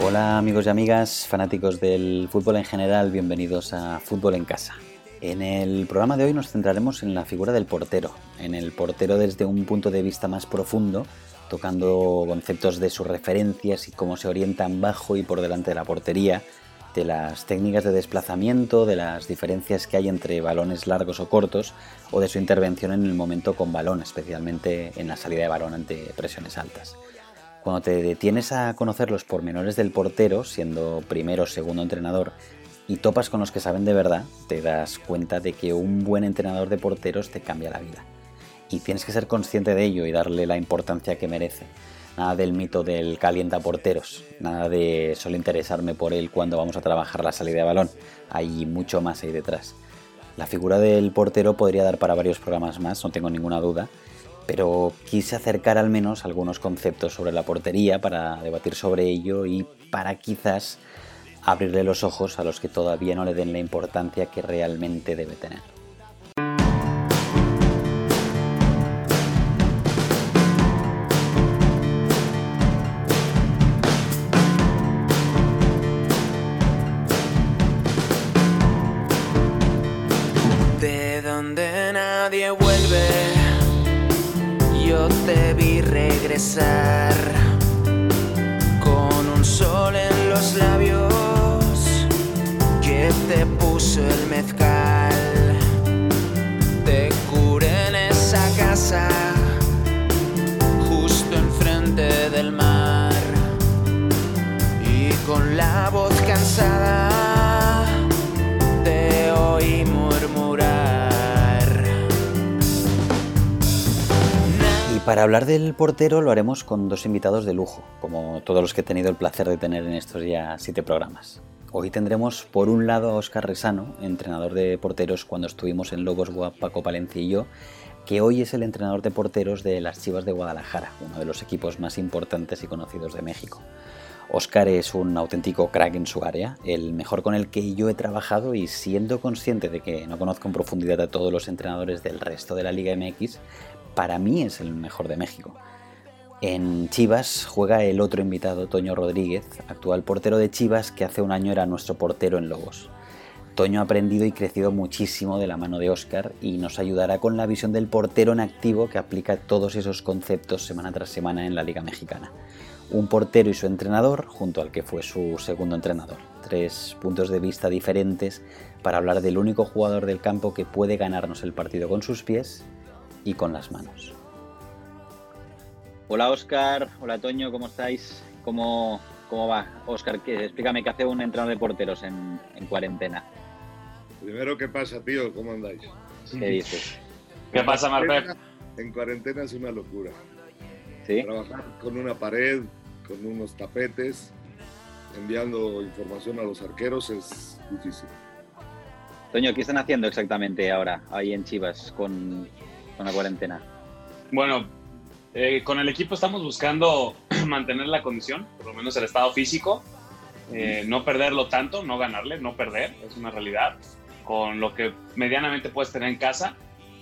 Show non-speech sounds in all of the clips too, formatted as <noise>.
Hola amigos y amigas, fanáticos del fútbol en general, bienvenidos a Fútbol en Casa. En el programa de hoy nos centraremos en la figura del portero, en el portero desde un punto de vista más profundo, tocando conceptos de sus referencias y cómo se orientan bajo y por delante de la portería, de las técnicas de desplazamiento, de las diferencias que hay entre balones largos o cortos, o de su intervención en el momento con balón, especialmente en la salida de balón ante presiones altas. Cuando te detienes a conocer los pormenores del portero, siendo primero o segundo entrenador, y topas con los que saben de verdad, te das cuenta de que un buen entrenador de porteros te cambia la vida. Y tienes que ser consciente de ello y darle la importancia que merece. Nada del mito del calienta porteros, nada de solo interesarme por él cuando vamos a trabajar la salida de balón. Hay mucho más ahí detrás. La figura del portero podría dar para varios programas más, no tengo ninguna duda, pero quise acercar al menos algunos conceptos sobre la portería para debatir sobre ello y para quizás abrirle los ojos a los que todavía no le den la importancia que realmente debe tener. Con un sol en los labios que te puso el mezcal. Te curé en esa casa, justo enfrente del mar, y con la voz cansada para hablar del portero lo haremos con dos invitados de lujo, como todos los que he tenido el placer de tener en estos ya siete programas. Hoy tendremos por un lado a Óscar Resano, entrenador de porteros cuando estuvimos en Lobos Paco Palencia y yo, que hoy es el entrenador de porteros de las Chivas de Guadalajara, uno de los equipos más importantes y conocidos de México. Óscar es un auténtico crack en su área, el mejor con el que yo he trabajado y siendo consciente de que no conozco en profundidad a todos los entrenadores del resto de la Liga MX, para mí es el mejor de México. En Chivas juega el otro invitado, Toño Rodríguez, actual portero de Chivas que hace un año era nuestro portero en Lobos. Toño ha aprendido y crecido muchísimo de la mano de Óscar y nos ayudará con la visión del portero en activo que aplica todos esos conceptos semana tras semana en la Liga Mexicana. Un portero y su entrenador junto al que fue su segundo entrenador. Tres puntos de vista diferentes para hablar del único jugador del campo que puede ganarnos el partido con sus pies y con las manos. Hola Óscar, hola Toño, ¿cómo estáis? ¿Cómo, cómo va? Óscar, explícame qué hace un entrenador de porteros en, en, cuarentena. Primero, ¿qué pasa, tío? ¿Cómo andáis? ¿Qué dices? ¿Qué pasa, Marpep? En cuarentena es una locura. ¿Sí? Trabajar con una pared, con unos tapetes, enviando información a los arqueros es difícil. Toño, ¿qué están haciendo exactamente ahora, ahí en Chivas, con, con la cuarentena? Bueno, eh, con el equipo estamos buscando <clears throat> mantener la condición, por lo menos el estado físico, eh, no perderlo tanto, no ganarle, no perder, es una realidad, con lo que medianamente puedes tener en casa.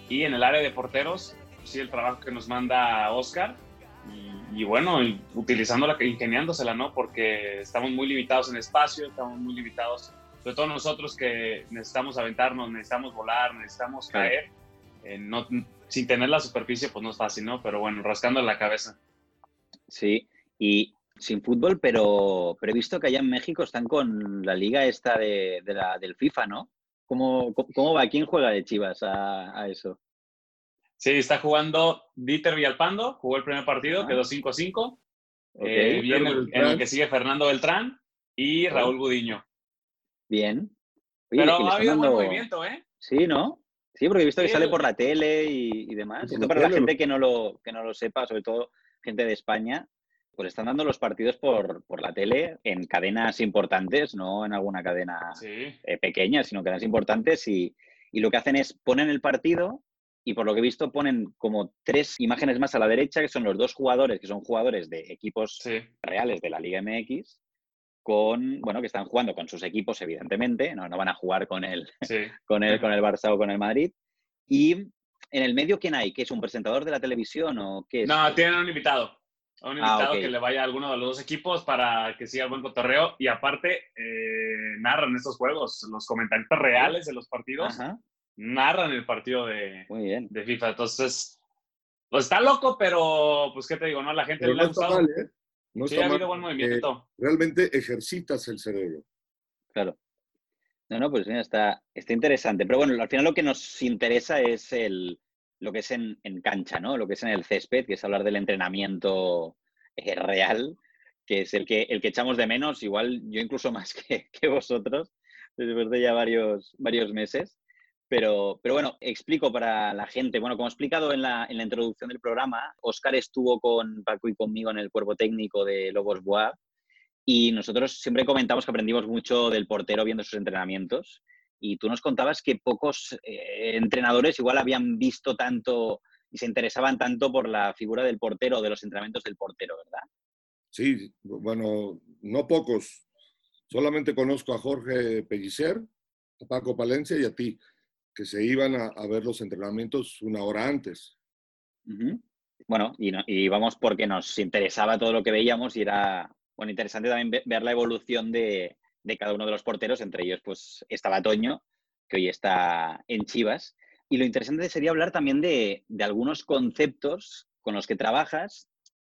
Y en el área de porteros, sí, el trabajo que nos manda Oscar, y, y bueno, utilizándola, ingeniándosela, ¿no? Porque estamos muy limitados en espacio, estamos muy limitados, sobre todo nosotros que necesitamos aventarnos, necesitamos volar, necesitamos caer, eh, no, sin tener la superficie, pues no es fácil, ¿no? Pero bueno, rascando la cabeza. Sí, y sin fútbol, pero, pero he visto que allá en México están con la liga esta de, de la, del FIFA, ¿no? ¿Cómo, ¿Cómo, va? ¿Quién juega de Chivas a, a, eso? Sí, está jugando Dieter Villalpando, jugó el primer partido, ah. quedó 5-5. Okay. Eh, viene el, en el que sigue Fernando Beltrán y Raúl Gudiño. Bien. Oye, pero ha habido dando... buen movimiento, ¿eh? Sí, ¿no? Sí, porque he visto que sale por la tele y, y demás. Esto para la gente que no, lo, que no lo sepa, sobre todo gente de España, Pues están dando los partidos por, por la tele en cadenas importantes, no en alguna cadena eh, pequeña, sino cadenas importantes y, y lo que hacen es ponen el partido y por lo que he visto ponen como tres imágenes más a la derecha, que son los dos jugadores, que son jugadores de equipos reales de la Liga MX, con, bueno, que están jugando con sus equipos, evidentemente, no, no van a jugar con el, <laughs> con, el, con el Barça o con el Madrid. Y en el medio, ¿quién hay? ¿Qué es un presentador de la televisión o qué es? No, tienen un invitado un ah, invitado que le vaya a alguno de los dos equipos para que siga el buen cotorreo. Y aparte, eh, narran estos juegos. Los comentarios reales de los partidos narran el partido de, de FIFA. Entonces, pues está loco, pero pues, ¿qué te digo? No, la gente le ha gustado. ¿eh? No sí, ha habido buen movimiento. realmente ejercitas el cerebro. Claro. No, no, pues está, está interesante. Pero bueno, al final lo que nos interesa es el, lo que es en, cancha, ¿no? Lo que es en el césped, que es hablar del entrenamiento eh, real, que es el que, el que echamos de menos, igual yo incluso <laughs> más que, vosotros, después de ya varios, varios meses. Pero, pero bueno, explico para la gente. Bueno, como he explicado en la, en la introducción del programa, Oscar estuvo con Paco y conmigo en el cuerpo técnico de Lobos Boab y nosotros siempre comentamos que aprendimos mucho del portero viendo sus entrenamientos y tú nos contabas que pocos eh, entrenadores igual habían visto tanto y se interesaban tanto por la figura del portero, de los entrenamientos del portero, ¿verdad? Sí, bueno, no pocos. Solamente conozco a Jorge Pellicer, a Paco Palencia y a ti, que se iban a, ver los entrenamientos una hora antes. Bueno, y, íbamos porque nos interesaba todo lo que veíamos y era bueno, interesante también ver la evolución de, de cada uno de los porteros, entre ellos pues estaba Toño, que hoy está en Chivas. Y lo interesante sería hablar también de, algunos conceptos con los que trabajas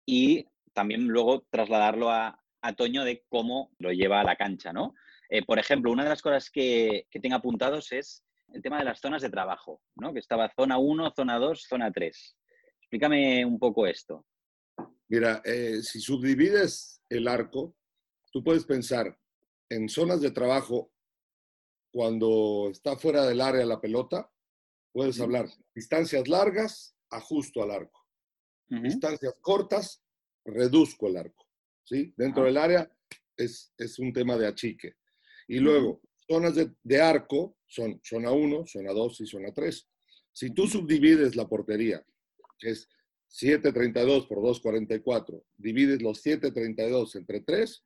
y también luego trasladarlo a, Toño de cómo lo lleva a la cancha, ¿no? Eh, por ejemplo, una de las cosas que, que tengo apuntados es el tema de las zonas de trabajo, ¿no? Que estaba zona 1, zona 2, zona 3. Explícame un poco esto. Mira, eh, si subdivides el arco, tú puedes pensar en zonas de trabajo, cuando está fuera del área la pelota, puedes hablar distancias largas, ajusto al arco. Distancias cortas, reduzco el arco. ¿sí? Dentro del área es, es, un tema de achique. Y luego, zonas de, de, arco son zona 1, zona 2 y zona 3. Si tú subdivides la portería, que es 7.32 por 2.44, divides los 7.32 entre 3,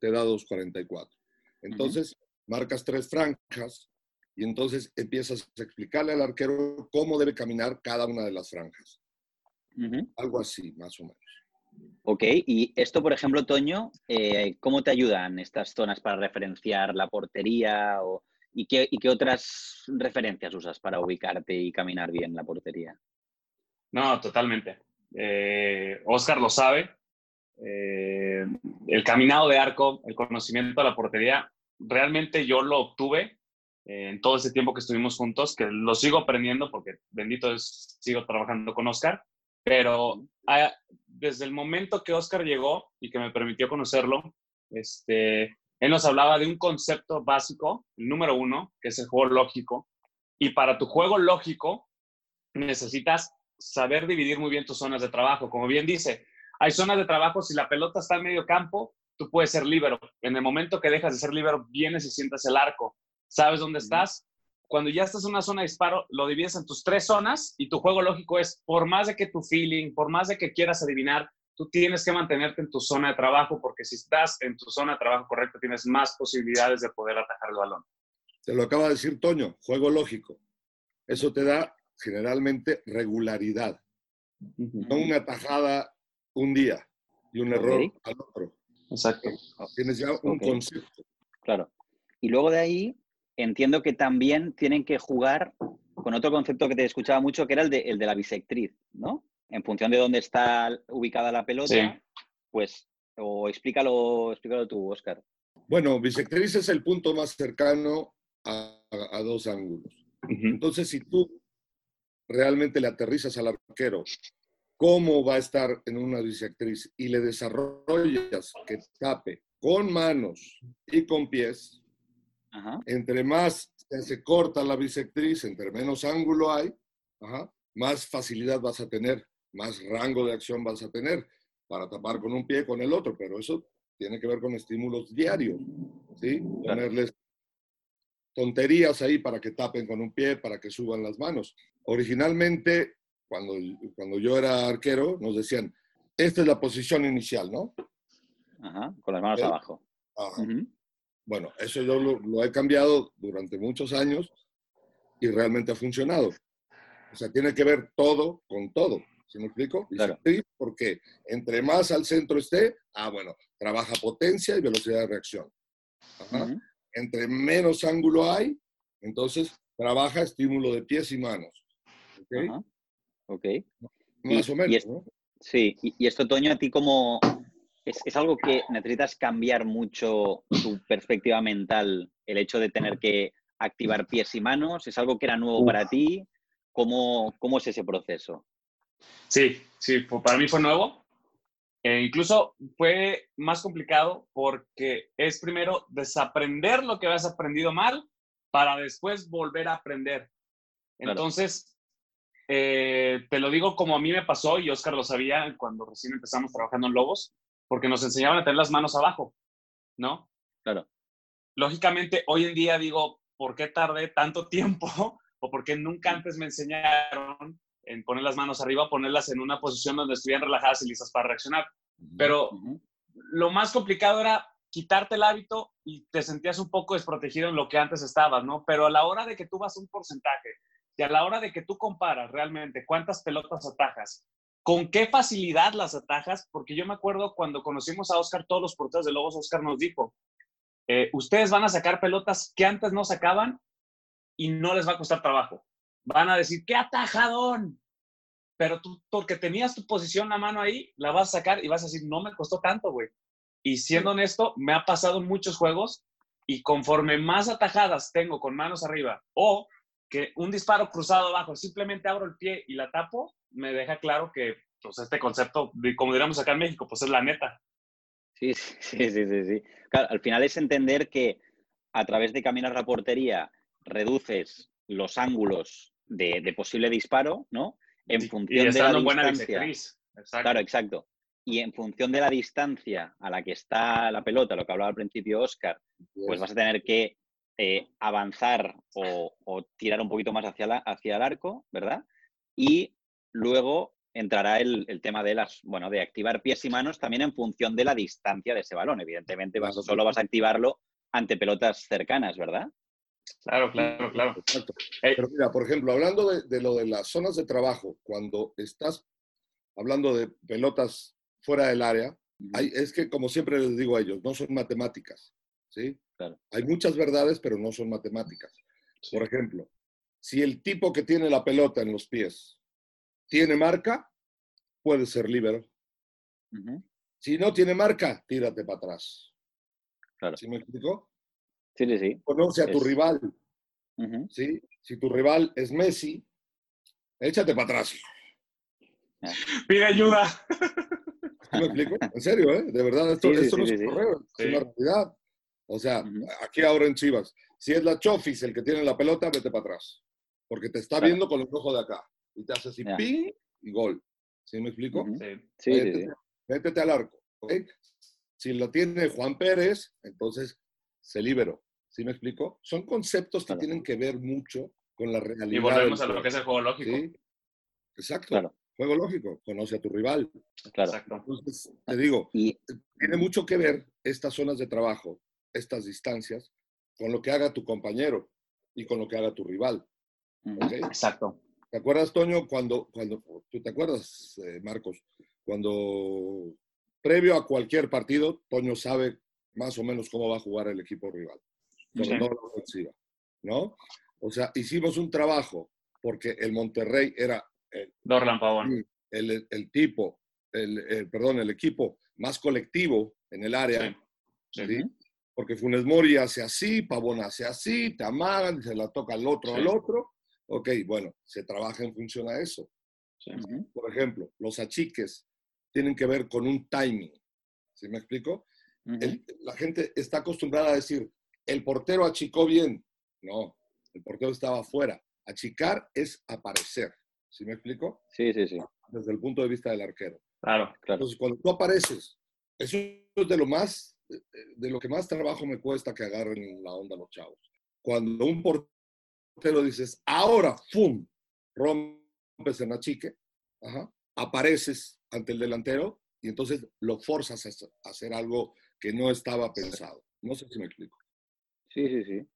te da 2.44. Entonces, marcas tres franjas y entonces empiezas a explicarle al arquero cómo debe caminar cada una de las franjas. Algo así, más o menos. Ok, y esto, por ejemplo, Toño, eh, ¿cómo te ayudan estas zonas para referenciar la portería? y, qué, qué, otras referencias usas para ubicarte y caminar bien la portería? No, totalmente. Eh, Oscar lo sabe. Eh, el caminado de arco, el conocimiento de la portería, realmente yo lo obtuve en todo ese tiempo que estuvimos juntos, que lo sigo aprendiendo porque bendito es, sigo trabajando con Oscar, pero ah, desde el momento que Oscar llegó y que me permitió conocerlo, este, él nos hablaba de un concepto básico, el número uno, que es el juego lógico, y para tu juego lógico necesitas saber dividir muy bien tus zonas de trabajo. Como bien dice, hay zonas de trabajo, si la pelota está en medio campo, tú puedes ser líbero. En el momento que dejas de ser líbero, vienes y sientas el arco. ¿Sabes dónde estás? Cuando ya estás en una zona de disparo, lo divides en tus tres zonas y tu juego lógico es, por más de que tu feeling, por más de que quieras adivinar, tú tienes que mantenerte en tu zona de trabajo porque si estás en tu zona de trabajo correcta, tienes más posibilidades de poder atajar el balón. Te lo acaba de decir Toño, juego lógico. Eso te da generalmente regularidad. No una tajada un día y un error al otro. Exacto. Tienes ya un concepto. Claro. Y luego de ahí entiendo que también tienen que jugar con otro concepto que te escuchaba mucho, que era el de, el de la bisectriz, ¿no? En función de dónde está ubicada la pelota, pues, o explícalo, explícalo tú, Oscar. Bueno, bisectriz es el punto más cercano a, a dos ángulos. Entonces, si tú realmente le aterrizas al arquero cómo va a estar en una bisectriz y le desarrollas que tape con manos y con pies, entre más se corta la bisectriz, entre menos ángulo hay, más facilidad vas a tener, más rango de acción vas a tener. para tapar con un pie con el otro, pero eso tiene que ver con estímulos diarios, ¿sí? Ponerles tonterías ahí para que tapen con un pie, para que suban las manos. Originalmente, cuando, cuando yo era arquero, nos decían, esta es la posición inicial, ¿no? Ajá, con las manos abajo. Ajá. Bueno, eso yo lo, he cambiado durante muchos años y realmente ha funcionado. O sea, tiene que ver todo con todo. ¿Sí me explico? Claro. Porque entre más al centro esté, ah, bueno, trabaja potencia y velocidad de reacción. Ajá. Entre menos ángulo hay, entonces trabaja estímulo de pies y manos. ¿Ok? Ajá. Ok. Más Y- o menos, y es- ¿no? Sí, y, y esto, Toño, a ti como... Es, es algo que necesitas cambiar mucho tu perspectiva mental, el hecho de tener que activar pies y manos, ¿es algo que era nuevo para ti? ¿Cómo, cómo es ese proceso? Sí, sí, para mí fue nuevo. E incluso fue más complicado porque es primero desaprender lo que habías aprendido mal para después volver a aprender. Claro. Entonces, eh, te lo digo como a mí me pasó y Oscar lo sabía cuando recién empezamos trabajando en Lobos, porque nos enseñaban a tener las manos abajo, ¿no? Claro. Lógicamente, hoy en día digo, ¿por qué tardé tanto tiempo? <laughs> ¿O por qué nunca antes me enseñaron en poner las manos arriba, ponerlas en una posición donde estuvieran relajadas y listas para reaccionar? Pero lo más complicado era quitarte el hábito y te sentías un poco desprotegido en lo que antes estabas, ¿no? Pero a la hora de que tú vas a un porcentaje y a la hora de que tú comparas realmente cuántas pelotas atajas, con qué facilidad las atajas, porque yo me acuerdo cuando conocimos a Oscar, todos los porteros de Lobos, Oscar nos dijo, eh, ustedes van a sacar pelotas que antes no sacaban y no les va a costar trabajo. Van a decir, ¡qué atajadón! Pero tú, porque tenías tu posición, la mano ahí, la vas a sacar y vas a decir, no me costó tanto, güey. Y siendo honesto, me ha pasado muchos juegos y conforme más atajadas tengo con manos arriba o que un disparo cruzado abajo, simplemente abro el pie y la tapo, me deja claro que pues, este concepto, como diríamos acá en México, pues es la neta. <laughs> Sí, sí, sí, sí, sí. Claro, al final es entender que a través de caminar la portería reduces los ángulos de, de posible disparo, ¿no? En función y de la distancia. Exacto. Claro, exacto. Y en función de la distancia a la que está la pelota, lo que hablaba al principio Oscar, pues vas a tener que eh, avanzar o, o tirar un poquito más hacia, la- hacia el arco, ¿verdad? Y luego entrará el, el tema de las, bueno, de activar pies y manos también en función de la distancia de ese balón. Evidentemente, vas, solo vas a activarlo ante pelotas cercanas, ¿verdad? Claro, claro, claro. Exacto. Eh, Pero mira, por ejemplo, hablando de, de lo de las zonas de trabajo, cuando estás hablando de pelotas fuera del área, hay, es que como siempre les digo a ellos, no son matemáticas, ¿sí? Claro. Hay muchas verdades, pero no son matemáticas. Por ejemplo, si el tipo que tiene la pelota en los pies tiene marca, puede ser líbero. Ujú. Si no tiene marca, tírate para atrás. Claro. ¿Sí me explico? Sí, sí, sí. Conoce a tu Es- rival. ¿sí? Si tu rival es Messi, échate para atrás. Pide ayuda. ¿Sí me explico? En serio, ¿eh? De verdad, esto, Sí, sí, esto no sí, es sí, un sí. correo, es una realidad. O sea, aquí ahora en Chivas, si es la Chofis el que tiene la pelota, vete para atrás. Porque te está Claro. viendo con el ojo de acá. Y te hace así, ping, y gol. ¿Sí me explico? Sí. Sí, sí, métete, sí. métete al arco. ¿ok? Si lo tiene Juan Pérez, entonces se liberó. ¿Sí me explico? Son conceptos que Claro. tienen que ver mucho con la realidad. Y volvemos a del lo que es el juego lógico. ¿sí? Exacto. Claro, Juego lógico. Conoce a tu rival. claro. Exacto. Entonces, te digo, Y tiene mucho que ver estas zonas de trabajo, estas distancias, con lo que haga tu compañero y con lo que haga tu rival. Exacto. ¿Te acuerdas, Toño, cuando, cuando tú te acuerdas, eh, Marcos, cuando previo a cualquier partido, Toño sabe más o menos cómo va a jugar el equipo rival, Sí. todo la ofensiva, ¿no? O sea, hicimos un trabajo porque el Monterrey era Dorlan Pavón. el, el tipo, el, el- perdón, el equipo más colectivo en el área, Sí. porque Funes Mori hace así, Pavón hace así, te amagan, se la toca al otro, al otro. Ok, bueno, se trabaja en función a eso. Sí. Por ejemplo, los achiques tienen que ver con un timing. ¿Sí me explico? Ujú. El- la gente está acostumbrada a decir, el portero achicó bien. No, el portero estaba afuera. Achicar es aparecer. ¿Sí me explico? Sí, sí, sí. Desde el punto de vista del arquero. Claro, claro. Entonces, cuando tú apareces, eso es de lo más, de lo que más trabajo me cuesta que agarren la onda los chavos. Cuando un portero dices, ahora, ¡fum! rompes en la chique, apareces ante el delantero y entonces lo forzas a hacer algo que no estaba pensado. No sé si me explico. Sí, sí, sí.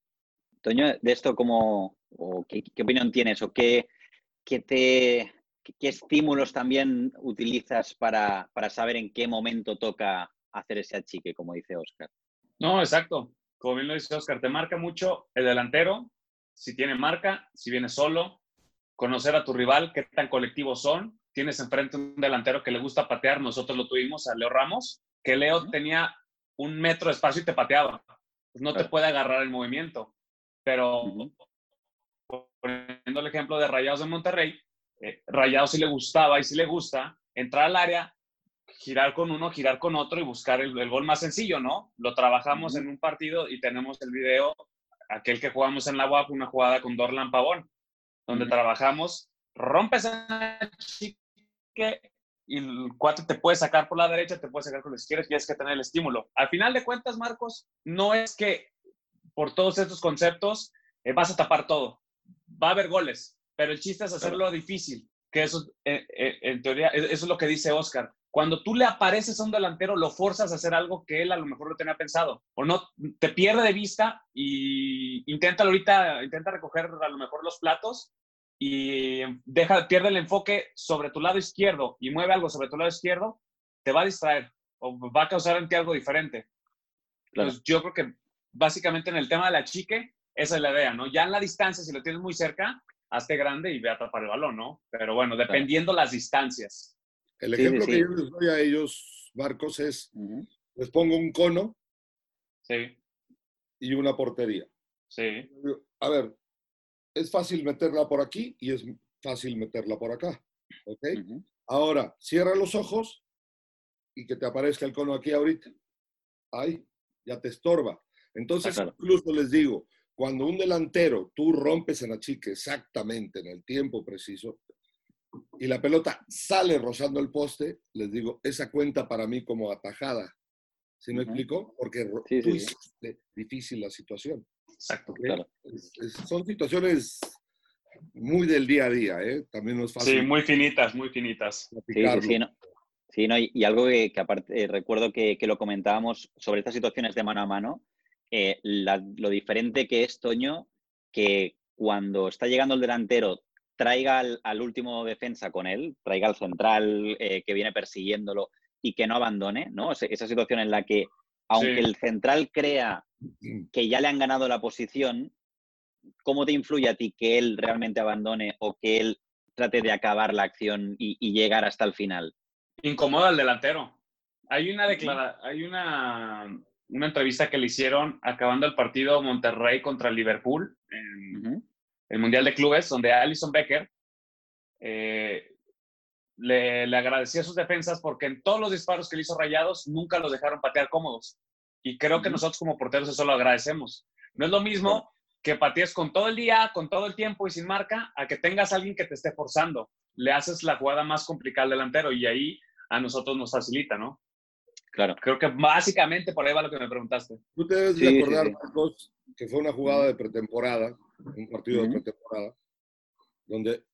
Toño, de esto, cómo, o qué, opinión tienes o qué, qué te, qué estímulos también utilizas para, para, saber en qué momento toca hacer ese achique, como dice Oscar? No, exacto. Como bien lo dice Oscar, te marca mucho el delantero, si tiene marca, si viene solo, conocer a tu rival, qué tan colectivos son. Tienes enfrente un delantero que le gusta patear, nosotros lo tuvimos a Leo Ramos, que Leo tenía un metro de espacio y te pateaba. Pues no te puede agarrar el movimiento. Pero poniendo el ejemplo de Rayados de Monterrey, eh, Rayados sí le gustaba y sí le gusta entrar al área, girar con uno, girar con otro y buscar el, gol más sencillo, ¿no? Lo trabajamos en un partido y tenemos el video, aquel que jugamos en la UAP, una jugada con Dorlan Pavón, donde trabajamos, rompes el chique y el cuatro te puede sacar por la derecha, te puede sacar por la izquierda, tienes que tener el estímulo. Al final de cuentas, Marcos, no es que por todos estos conceptos eh, vas a tapar todo. Va a haber goles, pero el chiste es hacerlo difícil, que eso, eh, eh, en teoría, e, eso es lo que dice Oscar. Cuando tú le apareces a un delantero, lo forzas a hacer algo que él a lo mejor no tenía pensado. O no, te pierde de vista y intenta ahorita, intenta recoger a lo mejor los platos y deja, pierde el enfoque sobre tu lado izquierdo y mueve algo sobre tu lado izquierdo, te va a distraer o va a causar en ti algo diferente. Entonces, yo creo que básicamente en el tema de la chique, esa es la idea, ¿no? Ya en la distancia, si lo tienes muy cerca, hazte grande y ve a tapar el balón, ¿no? Pero bueno, dependiendo las distancias. El ejemplo que yo les doy a ellos, Marcos, es, les pongo un cono sí. y una portería. Sí. A ver, es fácil meterla por aquí y es fácil meterla por acá. ¿Ok? Ahora, cierra los ojos y que te aparezca el cono aquí ahorita. Ahí, ya te estorba. Entonces, ah, incluso les digo, cuando un delantero tú rompes en la chica exactamente en el tiempo preciso y la pelota sale rozando el poste, les digo, esa cuenta para mí como atajada. ¿Sí me explico? Porque tú hiciste difícil la situación. Exacto, claro. son situaciones muy del día a día, ¿eh? También fácil. Sí, muy finitas, muy finitas. Sí, sí, no. Sí, no, y, algo que, aparte, eh, recuerdo que, que, lo comentábamos sobre estas situaciones de mano a mano, eh, lo diferente que es, Toño, que cuando está llegando el delantero traiga al, último defensa con él, traiga al central eh, que viene persiguiéndolo y que no abandone, ¿no? Esa situación en la que, aunque el central crea que ya le han ganado la posición, ¿cómo te influye a ti que él realmente abandone o que él trate de acabar la acción y, llegar hasta el final? Incomoda al delantero. Hay una declara hay una una entrevista que le hicieron acabando el partido Monterrey contra Liverpool en el Mundial de Clubes, donde Alison Becker eh, le, le, agradecía a sus defensas porque en todos los disparos que le hizo Rayados nunca los dejaron patear cómodos. Y creo que nosotros como porteros eso lo agradecemos. No es lo mismo que patees con todo el día, con todo el tiempo y sin marca, a que tengas a alguien que te esté forzando. Le haces la jugada más complicada al delantero y ahí a nosotros nos facilita, ¿no? Claro. Creo que básicamente por ahí va lo que me preguntaste. Tú te debes de acordar, Marcos, que fue una jugada de pretemporada, un partido de pretemporada, donde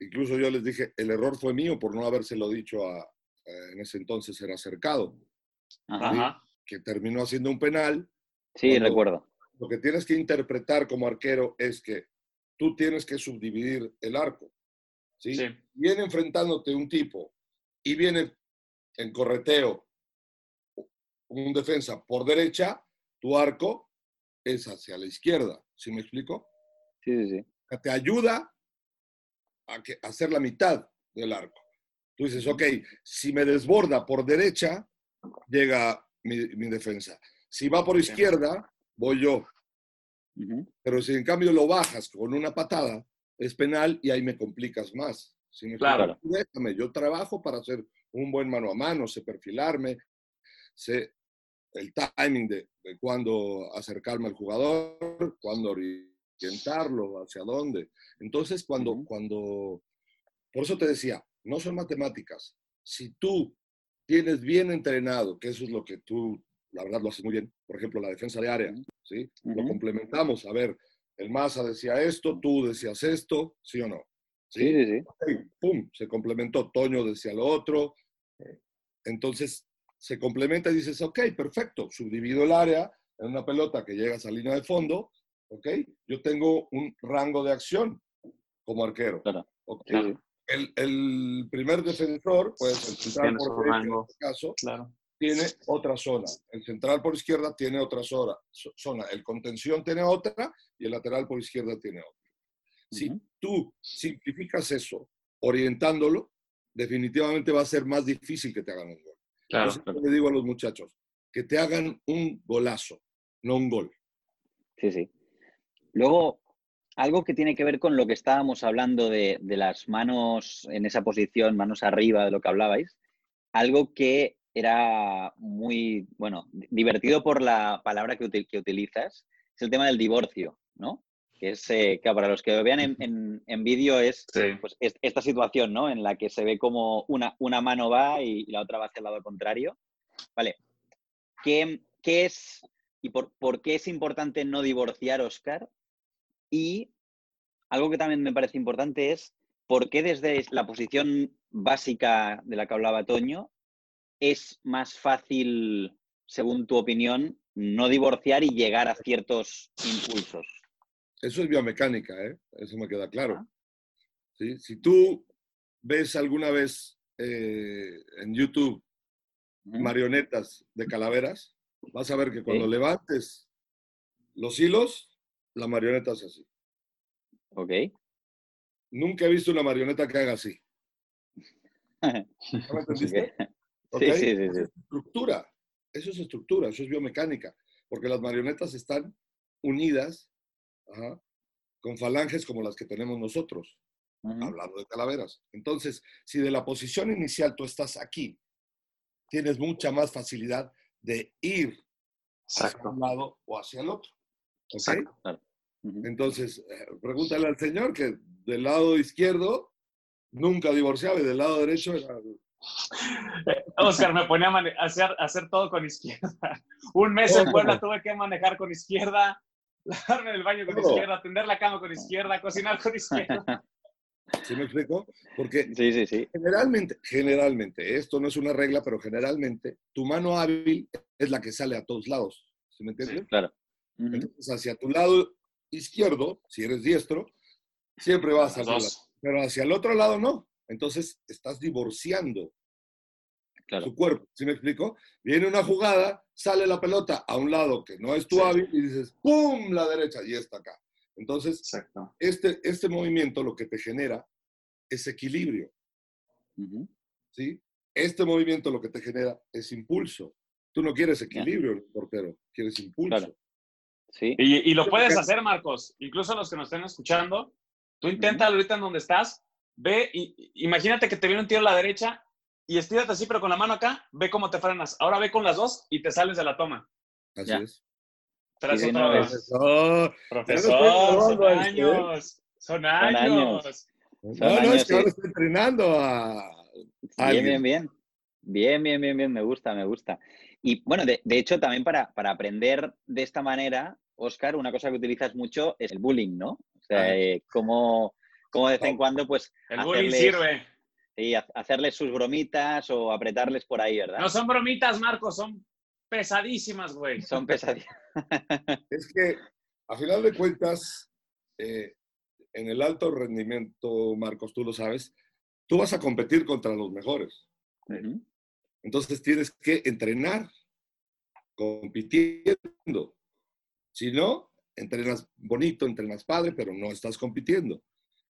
incluso yo les dije, el error fue mío por no habérselo dicho a, en ese entonces era cercado. Ajá. Que terminó haciendo un penal. Sí, recuerdo. Lo que tienes que interpretar como arquero es que tú tienes que subdividir el arco. ¿sí? sí. Viene enfrentándote un tipo y viene en correteo un defensa por derecha, tu arco es hacia la izquierda. ¿Sí me explico? Sí, sí, sí. Te ayuda a, que, hacer la mitad del arco. Tú dices, ok, si me desborda por derecha, llega mi, defensa. Si va por izquierda, voy yo. Pero si en cambio lo bajas con una patada, es penal y ahí me complicas más. me claro. Déjame, yo trabajo para hacer un buen mano a mano, sé perfilarme, sé el timing de, de cuándo acercarme al jugador, cuándo orientarlo, hacia dónde. Entonces, cuando, cuando, por eso te decía, no son matemáticas, si tú tienes bien entrenado, que eso es lo que tú, la verdad, lo haces muy bien, por ejemplo, la defensa de área, ¿sí? Lo complementamos. A ver, el Maza decía esto, tú decías esto, ¿sí o no? Sí, sí, sí. Pum, se complementó. Toño decía lo otro. Entonces, se complementa y dices, ok, perfecto, subdivido el área en una pelota que llega a esa línea de fondo, ok, yo tengo un rango de acción como arquero. Claro. ok. Sí, sí. El, el primer defensor, pues el central por derecha, en este caso, Claro. tiene otra zona. El central por izquierda tiene otra zona. zo- zona. El contención tiene otra y el lateral por izquierda tiene otra. Si Ujú. tú simplificas eso orientándolo, definitivamente va a ser más difícil que te hagan un gol. Claro. Yo siempre le digo a los muchachos, que te hagan un golazo, no un gol. Sí, sí. Luego, algo que tiene que ver con lo que estábamos hablando de, de las manos en esa posición, manos arriba, de lo que hablabais, algo que era muy, bueno, di- divertido por la palabra que, util- que utilizas, es el tema del divorcio, ¿no? Que es, eh, que para los que lo vean en, en- en vídeo es Sí. pues, es- esta situación, ¿no? En la que se ve como una, una mano va y, la otra va hacia el lado contrario. Vale. ¿Qué, qué es y por, por qué es importante no divorciar, Oscar? Y algo que también me parece importante es por qué desde la posición básica de la que hablaba Toño es más fácil, según tu opinión, no divorciar y llegar a ciertos impulsos. Eso es biomecánica, ¿eh? Eso me queda claro. Ah. ¿sí? Si tú ves alguna vez eh, en YouTube marionetas de calaveras, vas a ver que cuando Sí. levantes los hilos, la marioneta hace así. Ok. Nunca he visto una marioneta que haga así. ¿No me <laughs> entendiste? <laughs> Sí, sí, sí, sí. es estructura. Eso es estructura, eso es biomecánica. Porque las marionetas están unidas ajá, con falanges como las que tenemos nosotros, Ujú. hablando de calaveras. Entonces, si de la posición inicial tú estás aquí, tienes mucha más facilidad de ir hacia un lado o hacia el otro. ¿ok? Exacto. Entonces, eh, pregúntale al señor que del lado izquierdo nunca divorciaba y del lado derecho era... Eh, Oscar me ponía a hacer, a hacer todo con izquierda. <laughs> Un mes en Puebla tuve que manejar con izquierda, <laughs> lavarme el baño con Todo. izquierda, tender la cama con izquierda, cocinar con izquierda. <laughs> ¿Sí me explico? Porque Sí, sí, sí. generalmente, generalmente, esto no es una regla, pero generalmente tu mano hábil es la que sale a todos lados. ¿Sí me entiendes? Claro. Entonces, hacia tu lado izquierdo, si eres diestro, siempre vas a Las salir. dos. Pero hacia el otro lado no. Entonces, estás divorciando Claro. tu cuerpo. ¿Sí me explico? Viene una jugada, sale la pelota a un lado que no es tu Sí. hábil y dices, ¡pum! La derecha y está acá. Entonces, Exacto. este, este movimiento lo que te genera es equilibrio. ¿sí? Este movimiento lo que te genera es impulso. Tú no quieres equilibrio, el portero, quieres impulso. Claro. Sí. Y, y lo puedes hacer, Marcos. Incluso los que nos estén escuchando, tú intenta ahorita en donde estás, ve, y, imagínate que te viene un tiro a la derecha y estírate así, pero con la mano acá, ve cómo te frenas. Ahora ve con las dos y te sales de la toma. Así Ya. es. Tras Sí, otra vez. Profesor, son a años. Son años. no, Son no, años, es que ahora estoy entrenando a... Bien, alguien. bien, bien. Bien, bien, bien, bien. Me gusta, me gusta. Y bueno, de, de hecho, también para, para aprender de esta manera, Oscar, una cosa que utilizas mucho es el bullying, ¿no? O sea, eh, cómo, cómo de vez en cuando, pues, El bullying hacerles- sirve. sí, ha- hacerles sus bromitas o apretarles por ahí, ¿verdad? No son bromitas, Marcos, son pesadísimas, güey. Son pesadillas. <laughs> Es que, a final de cuentas, eh, en el alto rendimiento, Marcos, tú lo sabes, tú vas a competir contra los mejores. Ujú. Entonces tienes que entrenar compitiendo. Si no, entrenas bonito, entrenas padre, pero no estás compitiendo.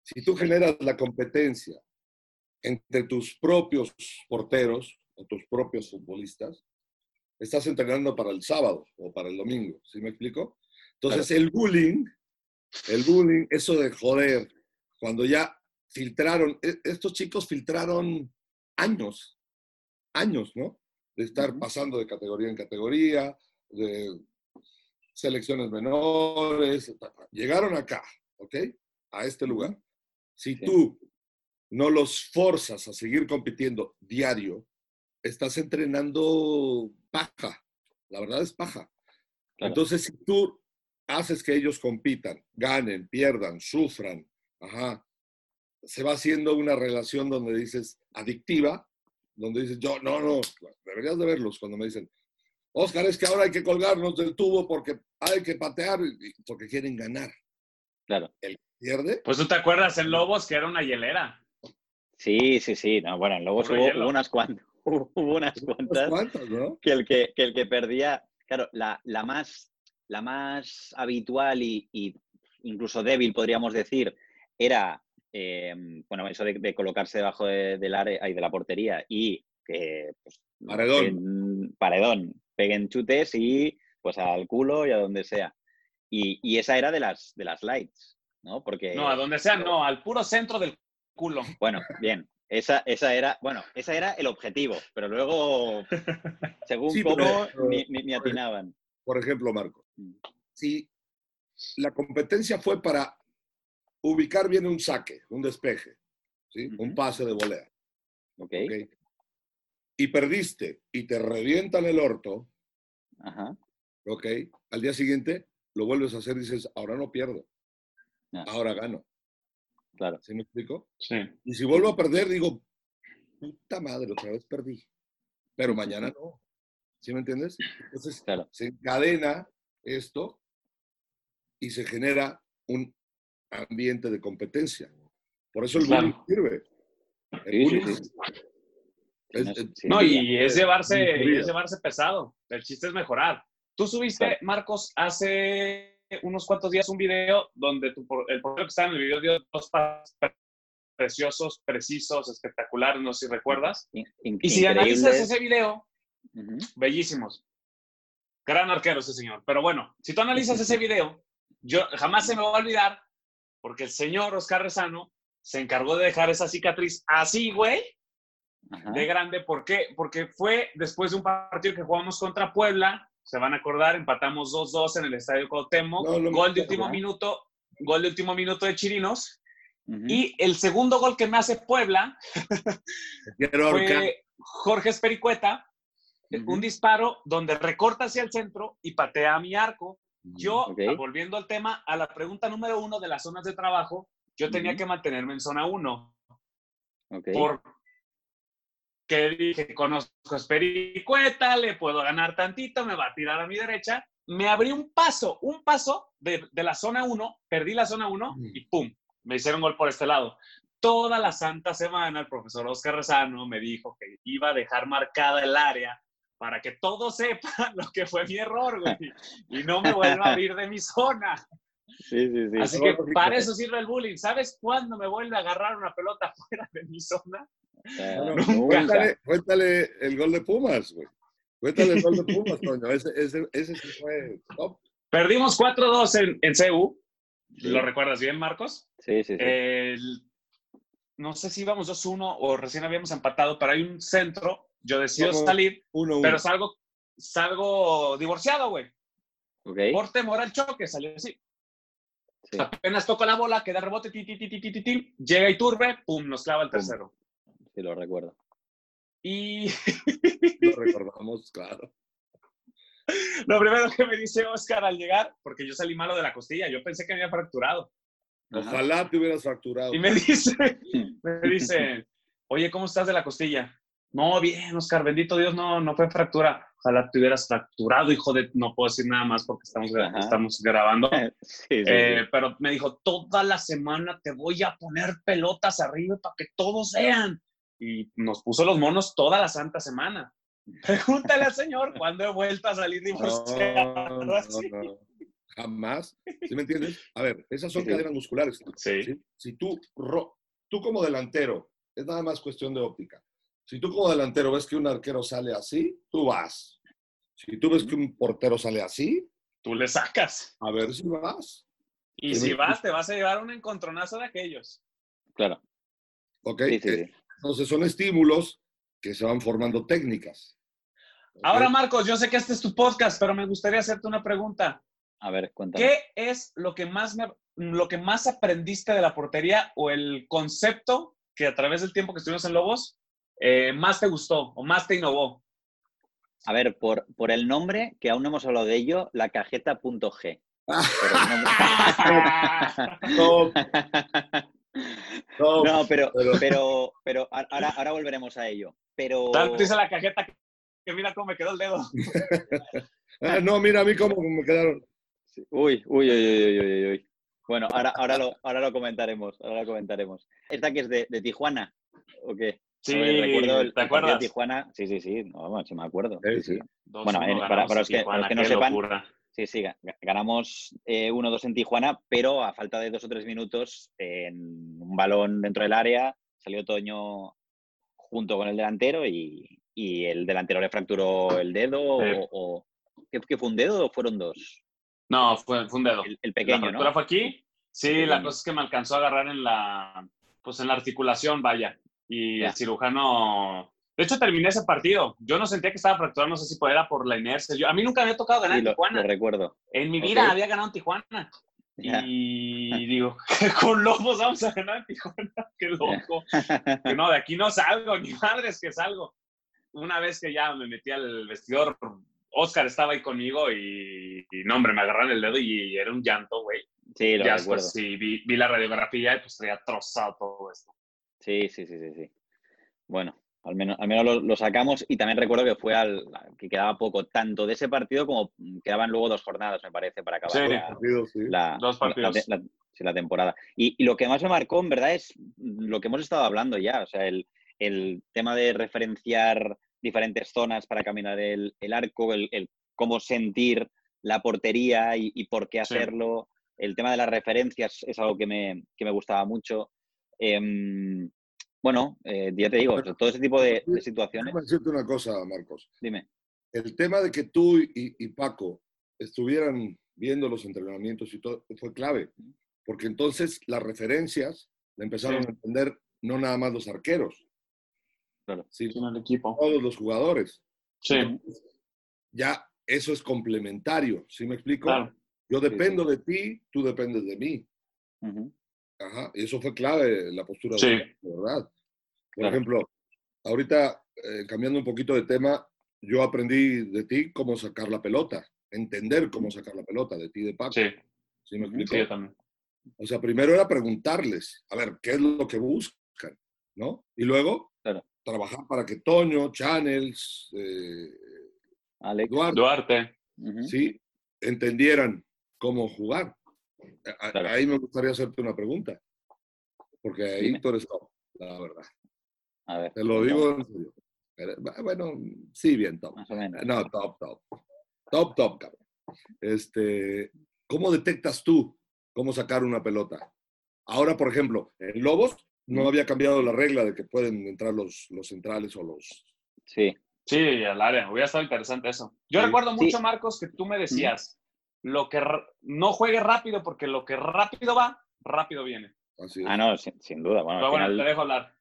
Si tú generas la competencia entre tus propios porteros o tus propios futbolistas, estás entrenando para el sábado o para el domingo. ¿Sí me explico? Entonces el bullying, el bullying, eso de joder, cuando ya filtraron, e- estos chicos filtraron años, años, ¿no? De estar pasando de categoría en categoría, de selecciones menores, llegaron acá, ¿ok? A este lugar. Si tú no los forzas a seguir compitiendo diario, estás entrenando paja. La verdad es paja. Claro. Entonces, si tú haces que ellos compitan, ganen, pierdan, sufran, ajá, se va haciendo una relación donde dices adictiva, donde dices, yo, no, no, deberías de verlos cuando me dicen, Oscar, es que ahora hay que colgarnos del tubo porque hay que patear, porque quieren ganar. Claro. El que pierde, Pues tú te acuerdas en Lobos que era una hielera. Sí, sí, sí. No, bueno, luego Puro hubo, hubo unas cuantas. <laughs> Hubo unas unas cuantas cuantas, ¿no? que el que, que el que perdía, claro, la, la más, la más habitual y, y incluso débil, podríamos decir, era, eh, bueno, eso de, de colocarse debajo de- del área y de la portería y que, pues, Paredón. en- paredón, peguen chutes y pues al culo y a donde sea. Y, y esa era de las, de las lights, ¿no? Porque, No, a donde sea, no, al puro centro del culo. bueno, bien. Esa, esa era, bueno, esa era el objetivo, pero luego, según Sí, cómo, pero- pero- ni, ni- ni atinaban. Por ejemplo, Marco, Mm. si la competencia fue para ubicar bien un saque, un despeje, ¿sí? un pase de volea, ¿Ok? ¿ok? y perdiste y te revientan el orto, Ajá. ¿ok? Al día siguiente lo vuelves a hacer y dices, ahora no pierdo, Ah. ahora gano. Claro. ¿Sí me explico? Sí. Y si vuelvo a perder, digo, puta madre, otra vez perdí. Pero mañana no. ¿Sí me entiendes? Entonces Claro. se encadena esto y se genera un ambiente de competencia. Por eso el Claro. bullying sirve. El Sí, sí, bullying sí. es- No, es- y es llevarse, y es llevarse pesado. El chiste es mejorar. Tú subiste, Claro. Marcos, hace unos cuantos días un video donde tu, el portero que estaba en el video dio dos pases pre- preciosos, precisos, espectaculares, no sé si recuerdas. in- in- Y si analizas ese video, bellísimos. Gran arquero ese señor. Pero bueno, si tú analizas ese video, yo jamás se me va a olvidar, porque el señor Oscar Rezano se encargó de dejar esa cicatriz así, güey, Ajá. de grande. ¿Por qué? Porque fue después de un partido que jugamos contra Puebla, se van a acordar, empatamos 2-2 en el Estadio Cuauhtémoc, No, gol de último minuto, gol de último minuto de Chirinos, y el segundo gol que me hace Puebla <laughs> fue Jorge Espericueta, Ujú. un disparo donde recorta hacia el centro y patea a mi arco. Yo, Ok. volviendo al tema, a la pregunta número uno de las zonas de trabajo, yo tenía que mantenerme en zona uno. Ok. Porque dije, conozco a Espericueta, le puedo ganar tantito, me va a tirar a mi derecha. Me abrí un paso, un paso de, de la zona 1, perdí la zona 1 y ¡pum! Me hicieron gol por este lado. Toda la santa semana el profesor Oscar Rezano me dijo que iba a dejar marcada el área para que todos sepan <laughs> lo que fue mi error, güey, y no me vuelva a abrir de mi zona. Sí, sí, sí. Así que para eso sirve el bullying. ¿Sabes cuándo me vuelve a agarrar una pelota <laughs> fuera de mi zona? Nunca. cuéntale, cuéntale el gol de Pumas, güey. Cuéntale el gol de Pumas, <laughs> Toño. Ese, ese, ese sí fue top. Perdimos 4-2 en, en CU. Sí. ¿Lo recuerdas bien, Marcos? Sí, sí, sí. El- no sé si íbamos 2-1 o recién habíamos empatado, pero hay un centro. Yo decido salir, Uno, uno. pero salgo, salgo divorciado, güey. ok. Por temor al choque, salió así. Sí. Apenas toco la bola, queda rebote, ti, ti, ti, ti, ti, ti, ti, llega Iturbe, pum, nos clava el tercero. Sí, lo recuerdo. Y <laughs> Lo recordamos, claro. <laughs> lo primero que me dice Oscar al llegar, porque yo salí malo de la costilla, yo pensé que me había fracturado. Ajá. Ojalá te hubieras fracturado. Y me dice, <laughs> me dice, oye, ¿cómo estás de la costilla? No, bien, Oscar, bendito Dios, no, no fue fractura. Ojalá te hubieras fracturado, hijo de... No puedo decir nada más porque estamos, Ajá. estamos grabando. <laughs> Sí, sí, Eh, sí. pero me dijo, toda la semana te voy a poner pelotas arriba para que todos vean. Y nos puso los monos toda la santa semana. <laughs> Pregúntale al señor cuándo he vuelto a salir <laughs> No, divorciado. no, así. no. Jamás. ¿Sí me entiendes? A ver, esas son cadenas musculares. Sí. ¿sí? Si tú, ro- tú como delantero, es nada más cuestión de óptica. Si tú como delantero ves que un arquero sale así, tú vas. Si tú ves que un portero sale así, Tú le sacas. a ver si vas. Y si me- vas, te vas a llevar un encontronazo de aquellos. Claro. ¿Ok? Sí, sí, Eh, sí. Entonces son estímulos que se van formando técnicas. Ahora, Marcos, yo sé que este es tu podcast, pero me gustaría hacerte una pregunta. A ver, cuéntame. ¿Qué es lo que más, me- lo que más aprendiste de la portería o el concepto que a través del tiempo que estuvimos en Lobos, eh, más te gustó o más te innovó? A ver, por, por el nombre, que aún no hemos hablado de ello, la cajeta.g. Top, <laughs> top. No, pero, Pero- pero, ahora, ahora volveremos a ello. Pero Tal dice la cajeta que- que mira cómo me quedó el dedo. <laughs> Ah, no, mira a mí cómo me quedaron. Uy, uy, uy, uy, uy, uy, uy. Bueno, ahora, ahora, lo, ahora lo comentaremos, ahora lo comentaremos. ¿Esta que es de, de Tijuana? ¿O qué? Sí, recuerdo el- ¿te el partido acuerdas? de Tijuana. Sí, sí, sí, no, vamos, sí me acuerdo. Sí, Sí. Dos, Bueno, eh, para- los que- para Tijuana, los que no qué sepan, locura. Sí, sí, ga- ga- ganamos eh, 1-2 en Tijuana, pero a falta de dos o tres minutos, en un balón dentro del área, salió Toño junto con el delantero y, y el delantero le fracturó el dedo. Sí. O, o- ¿qué, qué fue un dedo o fueron dos? No, fue, fue un dedo. El, el la pequeño, fractura ¿no? fue aquí. Sí, la cosa es que me alcanzó a agarrar en la, pues en la articulación, vaya. Y el cirujano. De hecho, terminé ese partido. Yo no sentía que estaba fracturado, no sé si era por la inercia. Yo, a mí nunca me había tocado ganar Sí, en lo, Tijuana. lo recuerdo. En mi vida había ganado en Tijuana. Y digo, <laughs> con Lobos vamos a ganar en Tijuana. <laughs> Qué loco. Que no, de aquí no salgo, ni madres que salgo. Una vez que ya me metí al vestidor, Oscar estaba ahí conmigo y, y no, hombre, me agarraron el dedo y era un llanto, güey. Sí, lo Ya recuerdo. después sí, vi, vi la radiografía y pues traía trozado todo esto. Sí, sí, sí, sí, sí. Bueno, al menos, al menos lo, lo sacamos y también recuerdo que fue al que quedaba poco, tanto de ese partido como quedaban luego dos jornadas, me parece, para acabar Sí. la, Partido, sí. la- Dos partidos. la- la- sí, la temporada. Y, y lo que más me marcó, en verdad, es lo que hemos estado hablando ya, o sea, el, el tema de referenciar diferentes zonas para caminar el, el arco, el, el cómo sentir la portería y, y por qué Sí. hacerlo. El tema de las referencias es algo que me, que me gustaba mucho. Em, bueno, eh, ya te digo, todo ese tipo de, de situaciones. Déjame decirte una cosa, Marcos. Dime. El tema de que tú y, y Paco estuvieran viendo los entrenamientos y todo fue clave, porque entonces las referencias la empezaron Sí. a entender no nada más los arqueros, Claro. sino el equipo. todos los jugadores. Sí, Ya eso es complementario, ¿sí me explico? claro. Yo sí. dependo de ti, tú dependes de mí. Ajá, y eso fue clave, la postura Sí. de ¿verdad? Por Claro. ejemplo, ahorita, eh, cambiando un poquito de tema, yo aprendí de ti cómo sacar la pelota, entender cómo sacar la pelota, de ti de Paco. Sí, ¿Sí me explico? sí, yo también. O sea, primero era preguntarles, a ver, ¿qué es lo que buscan? ¿No? Y luego, Claro. trabajar para que Toño, Channels, eh, Alex. Duarte. Ujú. sí, entendieran cómo jugar. Claro. Ahí me gustaría hacerte una pregunta, porque ahí tú eres top, la verdad. A ver. Te lo digo en serio. Bueno, sí, bien, top. Más o menos. No, top, top. Top, top, cabrón. Este, ¿Cómo detectas tú cómo sacar una pelota? Ahora, por ejemplo, en Lobos no había cambiado la regla de que pueden entrar los, los centrales o los... Sí. Sí, al área. Hubiera estado interesante eso. Yo Sí. recuerdo Sí. mucho, Marcos, que tú me decías, lo que no juegue rápido porque lo que rápido va, rápido viene. Ah, no, sin, sin duda. Bueno, Pero al bueno, final- te dejo hablar.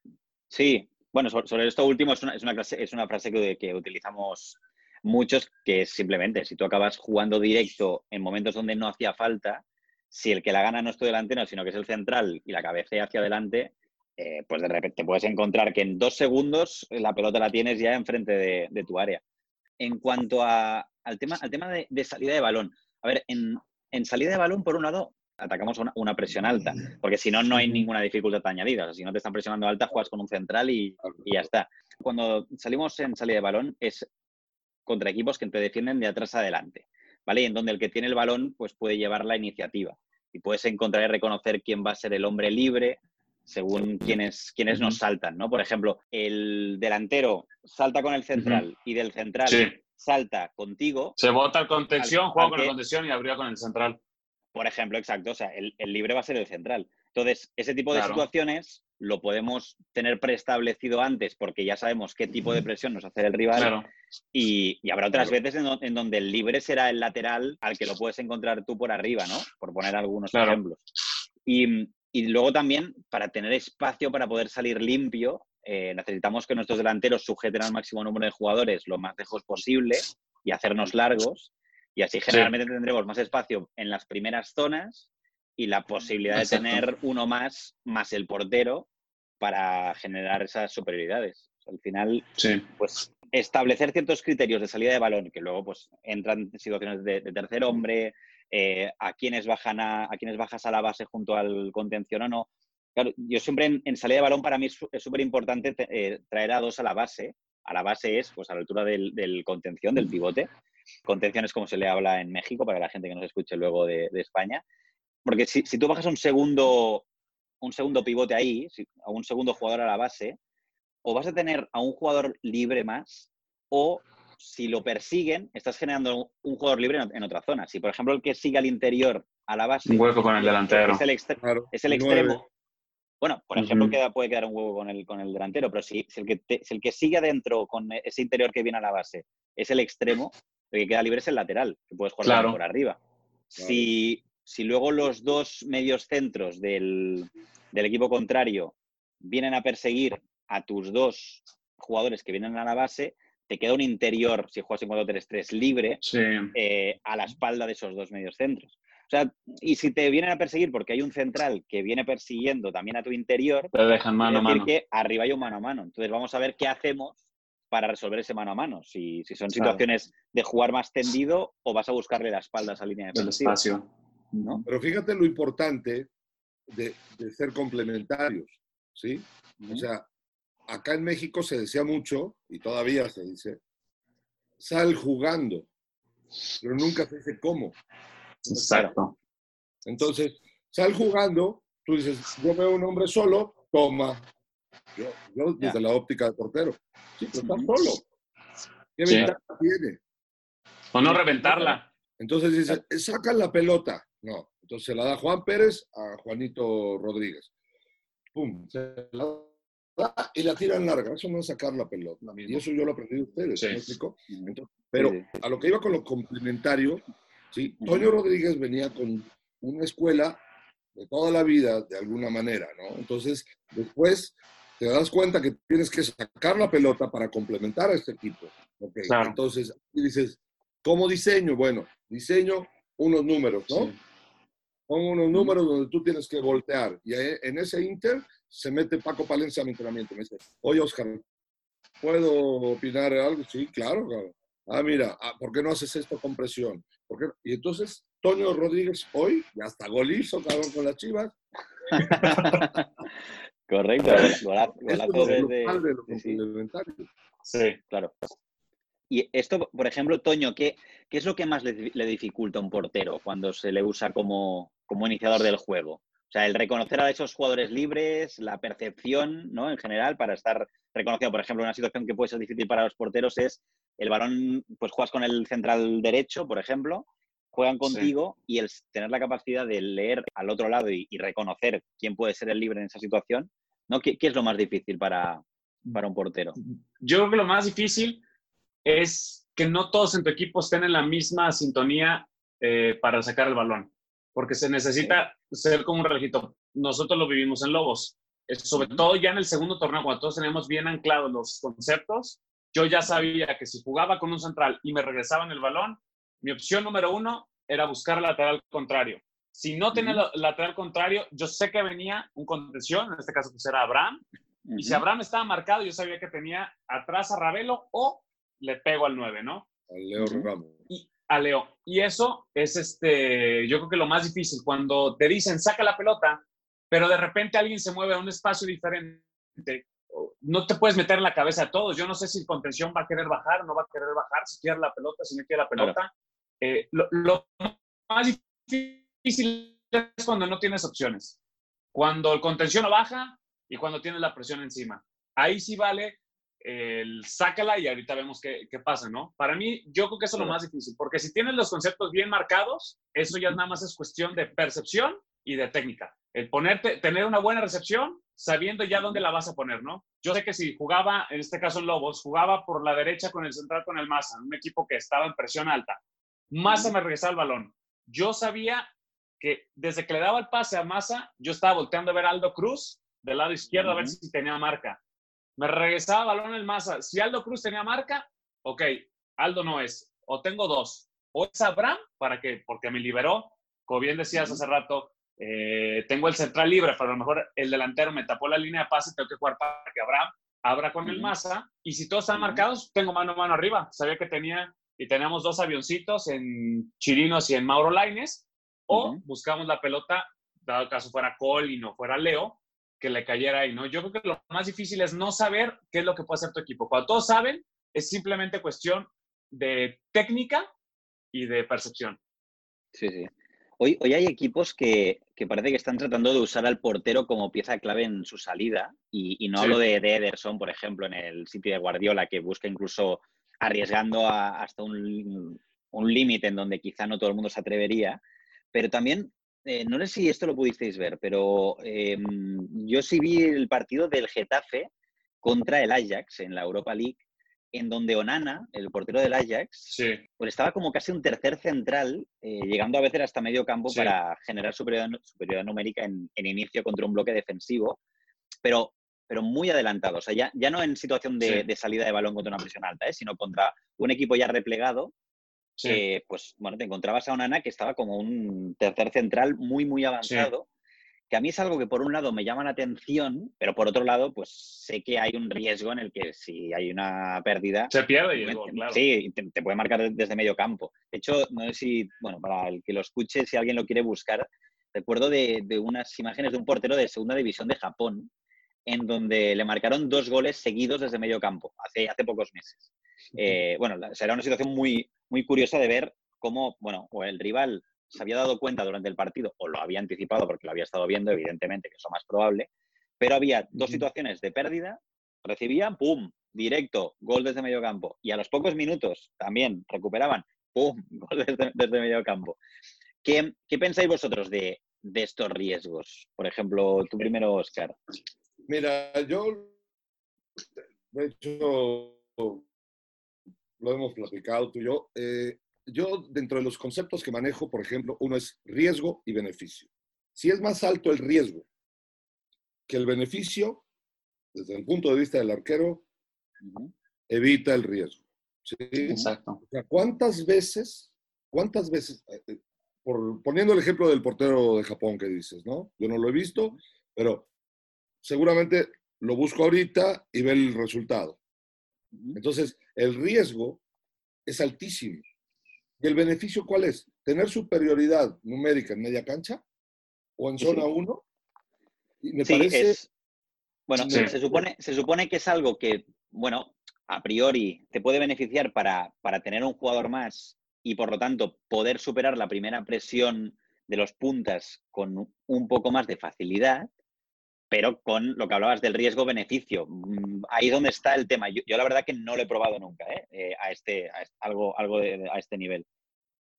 Sí, bueno, so- sobre, esto último es una, es una, clase- es una frase que, que utilizamos muchos, que es simplemente, si tú acabas jugando directo en momentos donde no hacía falta, si el que la gana no es tu delantero, sino que es el central y la cabecea hacia adelante, eh, pues de repente te puedes encontrar que en dos segundos la pelota la tienes ya enfrente de, de tu área. En cuanto a- al tema, al tema de, de salida de balón, a ver, en, en salida de balón, por un lado, atacamos una, una presión alta, porque si no, no hay ninguna dificultad añadida. O sea, si no te están presionando alta, juegas con un central y, y ya está. Cuando salimos en salida de balón es contra equipos que te defienden de atrás a adelante, ¿vale? Y en donde el que tiene el balón pues puede llevar la iniciativa y puedes encontrar y reconocer quién va a ser el hombre libre según quienes, quienes nos saltan, ¿no? Por ejemplo, el delantero salta con el central y del central Sí. Salta contigo, Se bota el contención, Al- juega con que- contención y abrió con el central. por ejemplo, exacto, o sea, el, el libre va a ser el central. Entonces, ese tipo de Claro. situaciones lo podemos tener preestablecido antes porque ya sabemos qué tipo de presión nos hace el rival Claro. y, y habrá otras Claro. veces en, en donde el libre será el lateral al que lo puedes encontrar tú por arriba, ¿no? Por poner algunos ejemplos. Y, y luego también, para tener espacio para poder salir limpio, eh, necesitamos que nuestros delanteros sujeten al máximo número de jugadores lo más lejos posible y hacernos largos. Y así generalmente tendremos más espacio en las primeras zonas y la posibilidad Exacto. de tener uno más, más el portero, para generar esas superioridades. al final, pues establecer ciertos criterios de salida de balón, que luego pues entran en situaciones de, tercer hombre, eh, a quienes bajan a, a quienes bajas a la base junto al contención o no. Claro, yo siempre en, salida de balón para mí es súper importante eh, traer a dos a la base. A la base es pues a la altura del, contención, del pivote. Contención es como se le habla en México para la gente que nos escuche luego de, España. Porque si, tú bajas a un segundo, un segundo pivote ahí, a un segundo jugador a la base, o vas a tener a un jugador libre más, o si lo persiguen, estás generando un jugador libre en, otra zona. Si, por ejemplo, el que sigue al interior a la base. Un hueco con el delantero. Es el, es el extremo. Bueno, por ejemplo, puede quedar un huevo con el, con el delantero, pero si, el que el que sigue adentro con ese interior que viene a la base es el extremo, el que queda libre es el lateral, que puedes jugar por arriba. Si, luego los dos medios centros del, equipo contrario vienen a perseguir a tus dos jugadores que vienen a la base, te queda un interior, si juegas en 4-3-3, libre eh, a la espalda de esos dos medios centros. O sea, y si te vienen a perseguir porque hay un central que viene persiguiendo también a tu interior, te dejan mano a mano. que arriba hay un mano a mano. Entonces vamos a ver qué hacemos para resolver ese mano a mano. Si, son situaciones de jugar más tendido o vas a buscarle la espalda a esa línea de espacio. ¿no? Pero fíjate lo importante de, ser complementarios, ¿sí? O sea, acá en México se decía mucho, y todavía se dice, sal jugando, pero nunca se dice cómo. Exacto. Entonces, sal jugando, tú dices, yo veo un hombre solo, toma. Yo, desde la óptica de portero. Sí, pero está solo. ¿Qué ventaja tiene? O no reventarla. Entonces dice, saca la pelota. No. Entonces se la da Juan Pérez a Juanito Rodríguez. Pum. Se la da y la tiran larga. Eso no es sacar la pelota. Y eso yo lo aprendí de ustedes. Sí. pero a lo que iba con lo complementario, ¿sí? Toño Rodríguez venía con una escuela de toda la vida, de alguna manera, ¿no? Entonces, después te das cuenta que tienes que sacar la pelota para complementar a este equipo. Okay. Entonces, dices, ¿cómo diseño? Bueno, diseño unos números, ¿no? Son unos números donde tú tienes que voltear. Y en ese inter se mete Paco Palencia a mi entrenamiento. Me dice, oye, Oscar, ¿puedo opinar algo? Sí, claro, claro. Ah, mira, ah, ¿por qué no haces esto con presión? Y entonces, Toño Rodríguez hoy, ya está golizo, cabrón, con las chivas. <laughs> Correcto, golazo de, Sí, claro. Y esto, por ejemplo, Toño, ¿qué, qué es lo que más le, dificulta a un portero cuando se le usa como, como iniciador del juego? O sea, el reconocer a esos jugadores libres, la percepción, ¿no? En general, para estar reconocido. Por ejemplo, una situación que puede ser difícil para los porteros es el balón, pues juegas con el central derecho, por ejemplo, juegan contigo y el tener la capacidad de leer al otro lado y, reconocer quién puede ser el libre en esa situación, ¿no? ¿Qué, es lo más difícil para, para, un portero? Yo creo que lo más difícil es que no todos en tu equipo estén en la misma sintonía eh, para sacar el balón, porque se necesita ser como un relojito. Nosotros lo vivimos en Lobos, sobre todo ya en el segundo torneo, cuando todos tenemos bien anclados los conceptos, yo ya sabía que si jugaba con un central y me regresaban el balón, mi opción número uno era buscar el lateral contrario. Si no tenía el lateral contrario, yo sé que venía un contención, en este caso pues era Abraham, y si Abraham estaba marcado, yo sabía que tenía atrás a Ravelo o le pego al 9, ¿no? A Leo Ramos. Y a Leo. Y eso es, este, yo creo que lo más difícil, cuando te dicen, saca la pelota, pero de repente alguien se mueve a un espacio diferente, no te puedes meter en la cabeza a todos. Yo no sé si el contención va a querer bajar no va a querer bajar, si quiere la pelota, si no quiere la pelota. Eh, lo, más difícil es cuando no tienes opciones. Cuando el contención no baja y cuando tienes la presión encima. Ahí sí vale el sácala y ahorita vemos qué, qué, pasa, ¿no? Para mí, yo creo que eso es lo más difícil, porque si tienes los conceptos bien marcados, eso ya nada más es cuestión de percepción y de técnica. El ponerte, tener una buena recepción sabiendo ya dónde la vas a poner, ¿no? Yo sé que si jugaba, en este caso en Lobos, jugaba por la derecha con el central con el Massa, un equipo que estaba en presión alta. Massa me regresaba el balón. Yo sabía que desde que le daba el pase a Massa, yo estaba volteando a ver a Aldo Cruz del lado izquierdo a ver si tenía marca. Me regresaba el balón el Massa. Si Aldo Cruz tenía marca, ok, Aldo no es. O tengo dos. O es Abraham, para que, porque me liberó, como bien decías hace rato, eh, tengo el central libre, pero a lo mejor el delantero me tapó la línea de pase, tengo que jugar para que Abraham abra con el masa, y si todos están marcados, tengo mano a mano arriba. Sabía que tenía, y tenemos dos avioncitos en Chirinos y en Mauro Laines, o buscamos la pelota, dado caso fuera Cole y no fuera Leo, que le cayera ahí, ¿no? Yo creo que lo más difícil es no saber qué es lo que puede hacer tu equipo. Cuando todos saben, es simplemente cuestión de técnica y de percepción. Sí, sí. Hoy, hoy hay equipos que, parece que están tratando de usar al portero como pieza clave en su salida. Y, no hablo de, Ederson, por ejemplo, en el sitio de Guardiola, que busca incluso arriesgando hasta un, límite en donde quizá no todo el mundo se atrevería. Pero también, eh, no sé si esto lo pudisteis ver, pero em, yo sí vi el partido del Getafe contra el Ajax en la Europa League en donde Onana, el portero del Ajax, pues estaba como casi un tercer central, eh, llegando a veces hasta medio campo para generar superioridad, numérica en, inicio contra un bloque defensivo, pero, pero muy adelantado. O sea, ya, ya no en situación de, salida de balón contra una presión alta, ¿eh? sino contra un equipo ya replegado. pues bueno, te encontrabas a Onana que estaba como un tercer central muy, muy avanzado que a mí es algo que por un lado me llama la atención, pero por otro lado, pues sé que hay un riesgo en el que si hay una pérdida... Se pierde y claro. Sí, te, puede marcar desde medio campo. De hecho, no sé si, bueno, para el que lo escuche, si alguien lo quiere buscar, recuerdo de, unas imágenes de un portero de segunda división de Japón, en donde le marcaron dos goles seguidos desde medio campo, hace, hace pocos meses. Eh, bueno, será una situación muy, muy curiosa de ver cómo, bueno, o el rival se había dado cuenta durante el partido, o lo había anticipado porque lo había estado viendo, evidentemente, que eso es más probable, pero había dos situaciones de pérdida, recibían, ¡pum!, directo, gol desde medio campo, y a los pocos minutos también recuperaban, ¡pum!, <laughs> gol desde, medio campo. ¿Qué, pensáis vosotros de, estos riesgos? Por ejemplo, tú primero, Oscar. Mira, yo, de hecho, lo hemos platicado tú y yo. Eh, yo dentro de los conceptos que manejo, por ejemplo, uno es riesgo y beneficio. Si es más alto el riesgo que el beneficio, desde el punto de vista del arquero, evita el riesgo. Exacto. ¿cuántas veces, cuántas veces, eh, eh, por, poniendo el ejemplo del portero de Japón que dices, ¿no? Yo no lo he visto, pero seguramente lo busco ahorita y ve el resultado. Entonces, el riesgo es altísimo. ¿Y el beneficio cuál es? ¿Tener superioridad numérica en media cancha o en zona 1? me parece... Bueno, se, supone, se supone que es algo que, bueno, a priori te puede beneficiar para, para tener un jugador más y por lo tanto poder superar la primera presión de los puntas con un poco más de facilidad, pero con lo que hablabas del riesgo-beneficio. Mm, ahí es donde está el tema. Yo, la verdad que no lo he probado nunca ¿eh? Eh, a, este, algo, algo a este nivel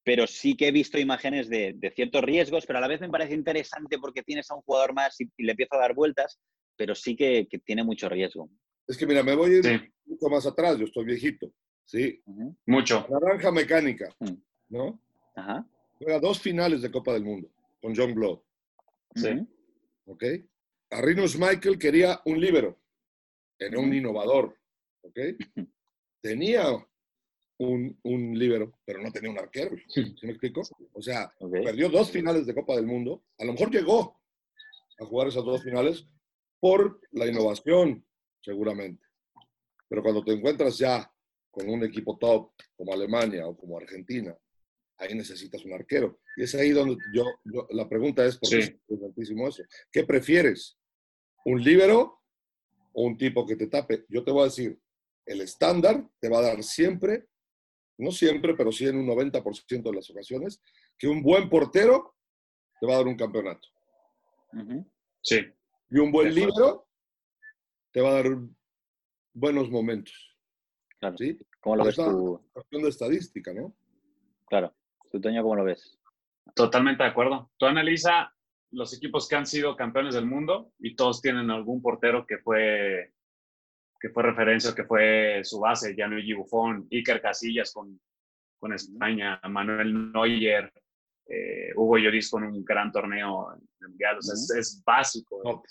pero sí que he visto imágenes de, ciertos riesgos, pero a la vez me parece interesante porque tienes a un jugador más y, le empieza a dar vueltas, pero sí que, tiene mucho riesgo. Es que mira, me voy a ir mucho más atrás, yo estoy viejito, ¿sí? Mucho. Naranja mecánica, ¿no? Ajá. Juega dos finales de Copa del Mundo con John Blow. Sí. ¿Ok? Arrinus Michael quería un líbero, era un innovador, ¿ok? Tenía un, un líbero, pero no tenía un arquero. ¿Sí me explico? O sea, perdió dos finales de Copa del Mundo. A lo mejor llegó a jugar esas dos finales por la innovación, seguramente. Pero cuando te encuentras ya con un equipo top como Alemania o como Argentina, ahí necesitas un arquero. Y es ahí donde yo, la pregunta es, ¿por qué es importantísimo eso? ¿Qué prefieres? ¿Un líbero o un tipo que te tape? Yo te voy a decir, el estándar te va a dar siempre no siempre, pero sí en un 90% de las ocasiones, que un buen portero te va a dar un campeonato. Sí. Y un buen libro te va a dar buenos momentos. Claro. ¿Sí? ¿Cómo lo ves tú? cuestión de estadística, ¿no? Claro. ¿Tú, Toño, cómo lo ves? Totalmente de acuerdo. Tú analiza los equipos que han sido campeones del mundo y todos tienen algún portero que fue que fue referencia, que fue su base, Gianluigi Buffon, Iker Casillas con, con España, Manuel Neuer, eh, Hugo Lloris con un gran torneo mundial, o sea, es, básico.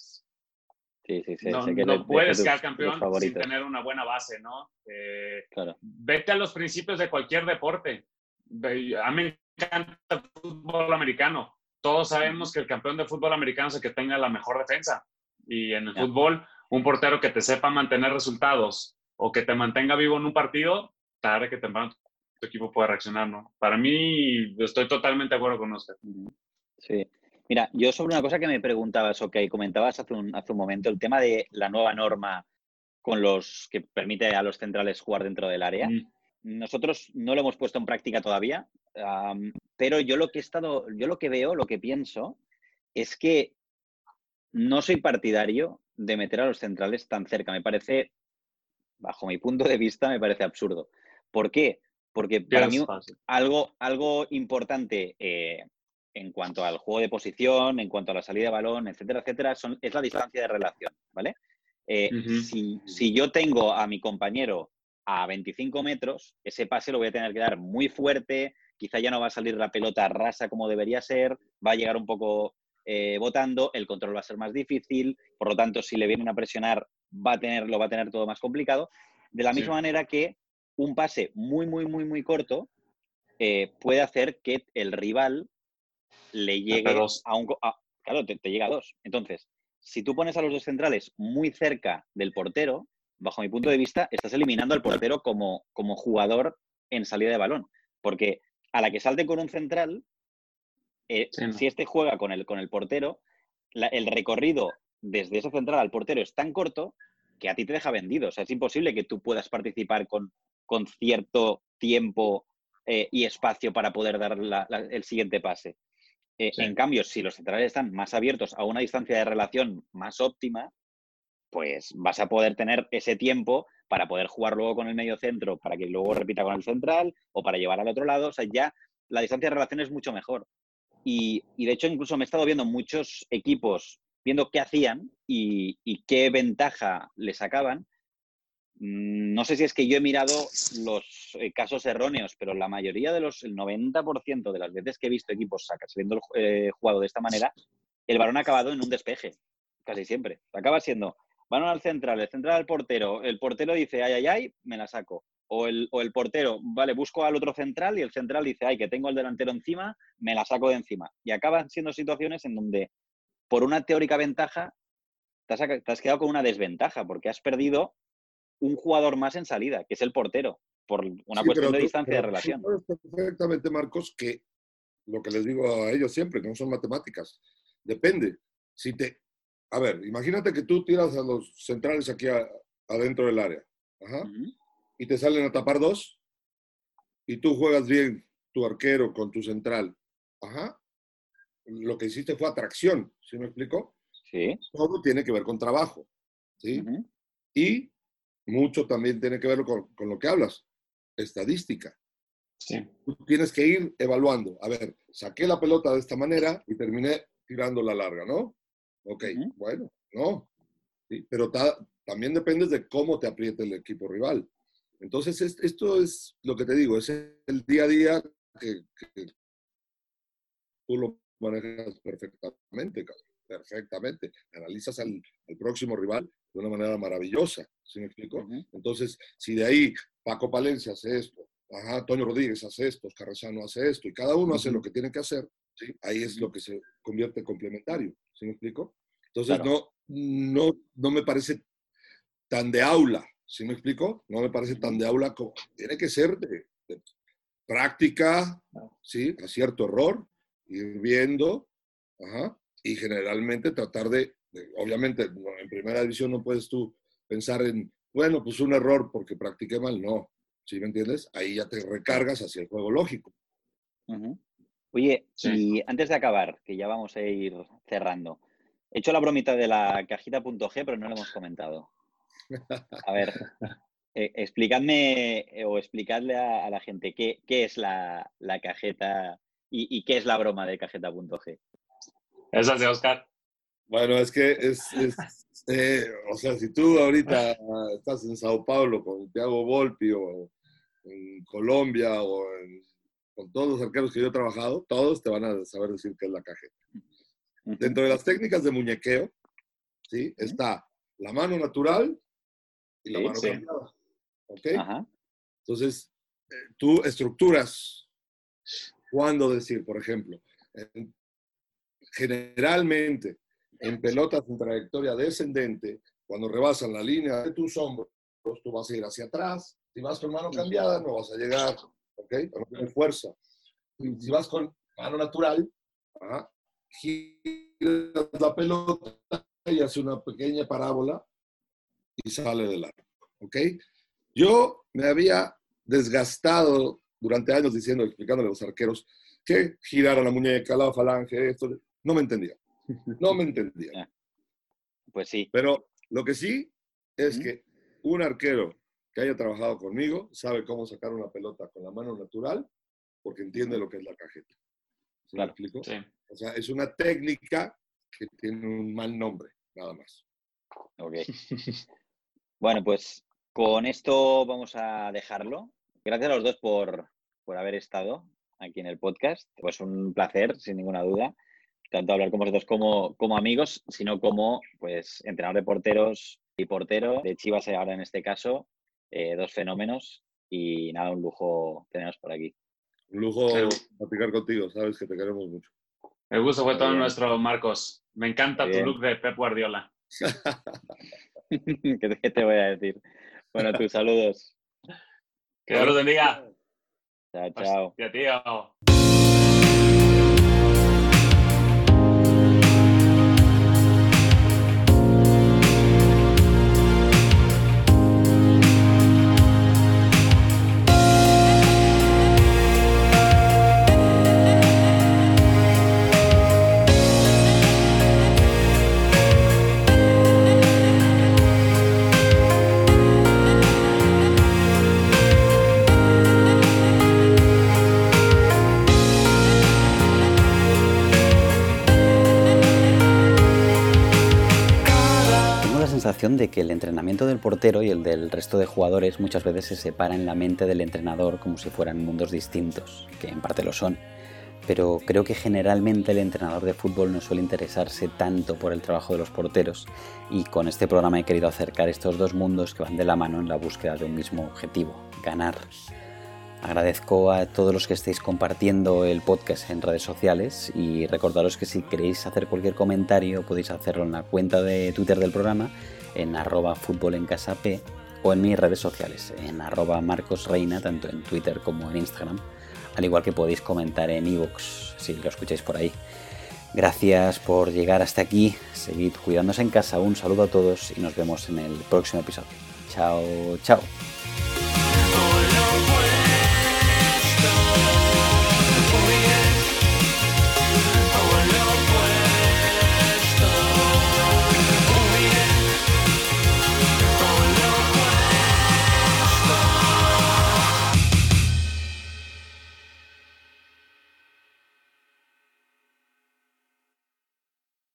Sí, sí, sí. No, puedes quedar campeón sin tener una buena base, ¿no? Eh, claro. Vete a los principios de cualquier deporte. A mí me encanta el fútbol americano. todos sabemos que el campeón de fútbol americano es el que tenga la mejor defensa. Y en el fútbol, un portero que te sepa mantener resultados o que te mantenga vivo en un partido, tarde que temprano tu equipo puede reaccionar, ¿no? Para mí, estoy totalmente de acuerdo con usted. Sí. Mira, yo sobre una cosa que me preguntabas o que comentabas hace un, hace un momento, el tema de la nueva norma con los que permite a los centrales jugar dentro del área. Nosotros no lo hemos puesto en práctica todavía, pero yo lo que he estado, yo lo que veo, lo que pienso, es que no soy partidario de meter a los centrales tan cerca. Me parece, bajo mi punto de vista, me parece absurdo. ¿Por qué? Porque para mí algo, algo importante eh, en cuanto al juego de posición, en cuanto a la salida de balón, etcétera, etcétera, son, es la distancia de relación, ¿vale? Eh, si, si, yo tengo a mi compañero a 25 metros, ese pase lo voy a tener que dar muy fuerte, quizá ya no va a salir la pelota rasa como debería ser, va a llegar un poco eh, botando, el control va a ser más difícil, por lo tanto, si le vienen a presionar, va a tener, lo va a tener todo más complicado. De la misma manera que un pase muy, muy, muy, muy corto eh, puede hacer que el rival le llegue a un... claro, te, llega a dos. Entonces, si tú pones a los dos centrales muy cerca del portero, bajo mi punto de vista, estás eliminando al portero como, como jugador en salida de balón. Porque a la que salte con un central, eh, si este juega con el, con el portero, el recorrido desde ese central al portero es tan corto que a ti te deja vendido. O sea, es imposible que tú puedas participar con, con cierto tiempo eh, y espacio para poder dar el siguiente pase. Eh, en cambio, si los centrales están más abiertos a una distancia de relación más óptima, pues vas a poder tener ese tiempo para poder jugar luego con el medio centro, para que luego repita con el central o para llevar al otro lado. O sea, ya la distancia de relación es mucho mejor. Y, de hecho, incluso me he estado viendo muchos equipos viendo qué hacían y, y qué ventaja les sacaban Mm, no sé si es que yo he mirado los eh, casos erróneos, pero la mayoría de los, el 90% de las veces que he visto equipos saliendo el eh, jugado de esta manera, el balón ha acabado en un despeje, casi siempre. Acaba siendo balón al central, el central al portero, el portero dice, ay, ay, ay, me la saco. O el, o el portero, vale, busco al otro central y el central dice, ay, que tengo el delantero encima, me la saco de encima. Y acaban siendo situaciones en donde, por una teórica ventaja, te has, te has quedado con una desventaja, porque has perdido un jugador más en salida, que es el portero, por una cuestión de distancia de relación. perfectamente, Marcos, que lo que les digo a ellos siempre, que no son matemáticas, depende. Si te, a ver, imagínate que tú tiras a los centrales aquí adentro del área, y te salen a tapar dos, y tú juegas bien tu arquero con tu central, ajá, lo que hiciste fue atracción, ¿sí me explico? Sí. Todo tiene que ver con trabajo, ¿sí? Y mucho también tiene que ver con, lo que hablas, estadística. Sí. Tú tienes que ir evaluando. A ver, saqué la pelota de esta manera y terminé tirando la larga, ¿no? Ok, bueno, no. pero también depende de cómo te apriete el equipo rival. Entonces, esto es lo que te digo, es el día a día que, tú lo manejas perfectamente, perfectamente. Analizas al, al próximo rival de una manera maravillosa, ¿sí me explico? Entonces, si de ahí Paco Palencia hace esto, ajá, Antonio Rodríguez hace esto, Carrezano hace esto, y cada uno hace lo que tiene que hacer, ¿sí? ahí es lo que se convierte en complementario, ¿sí me explico? Entonces, no, no, no me parece tan de aula, ¿sí me explico? No me parece tan de aula como tiene que ser de, práctica, ¿sí? Acierto error, ir viendo, ajá, y generalmente tratar de obviamente, en primera división no puedes tú pensar en, bueno, pues un error porque practiqué mal, no. ¿Sí me entiendes? Ahí ya te recargas hacia el juego lógico. Oye, y antes de acabar, que ya vamos a ir cerrando, he hecho la bromita de la cajita.g, pero no lo hemos comentado. A ver, eh, explicadme eh, o explicadle a, la gente qué, es la, cajeta y, qué es la broma de cajeta.g. Esa es de Oscar. Bueno, es que es, eh, o sea, si tú ahorita estás en Sao Paulo con Thiago Volpi o en Colombia o con todos los arqueros que yo he trabajado, todos te van a saber decir qué es la cajeta. Dentro de las técnicas de muñequeo, ¿sí? Está la mano natural y la mano cambiada. ¿Ok? Entonces, eh, tú estructuras cuándo decir, por ejemplo, generalmente en pelotas en trayectoria descendente, cuando rebasan la línea de tus hombros, tú vas a ir hacia atrás. Si vas con mano cambiada, no vas a llegar, ¿ok? No tienes fuerza. Si vas con mano natural, giras la pelota y hace una pequeña parábola y sale del arco, ¿ok? Yo me había desgastado durante años diciendo, explicándole a los arqueros que girara la muñeca, la falange, esto. No me entendía. No me entendía. <laughs> Pues sí. Pero lo que sí es que un arquero que haya trabajado conmigo sabe cómo sacar una pelota con la mano natural porque entiende lo que es la cajeta. ¿Se explico? Sí. O sea, es una técnica que tiene un mal nombre, nada más. Ok. <laughs> bueno, pues con esto vamos a dejarlo. Gracias a los dos por, por haber estado aquí en el podcast. Pues un placer, sin ninguna duda tanto hablar con vosotros como, como amigos, sino como pues entrenador de porteros y portero de Chivas ahora en este caso, eh, dos fenómenos y nada, un lujo teneros por aquí. Un lujo platicar contigo, sabes que te queremos mucho. El gusto fue todo nuestro, Marcos. Me encanta tu look de Pep Guardiola. <laughs> ¿Qué te voy a decir? Bueno, tus saludos. Que Dios los bendiga. Chao, chao. Hostia, tío. De que el entrenamiento del portero y el del resto de jugadores muchas veces se separa en la mente del entrenador como si fueran mundos distintos, que en parte lo son. Pero creo que generalmente el entrenador de fútbol no suele interesarse tanto por el trabajo de los porteros y con este programa he querido acercar estos dos mundos que van de la mano en la búsqueda de un mismo objetivo, ganar. Agradezco a todos los que estéis compartiendo el podcast en redes sociales y recordaros que si queréis hacer cualquier comentario podéis hacerlo en la cuenta de Twitter del programa en arroba fútbol en o en mis redes sociales, en arroba Marcos Reina, tanto en Twitter como en Instagram, al igual que podéis comentar en iVoox si lo escucháis por ahí. Gracias por llegar hasta aquí, seguid cuidándose en casa, un saludo a todos y nos vemos en el próximo episodio. Chao, chao.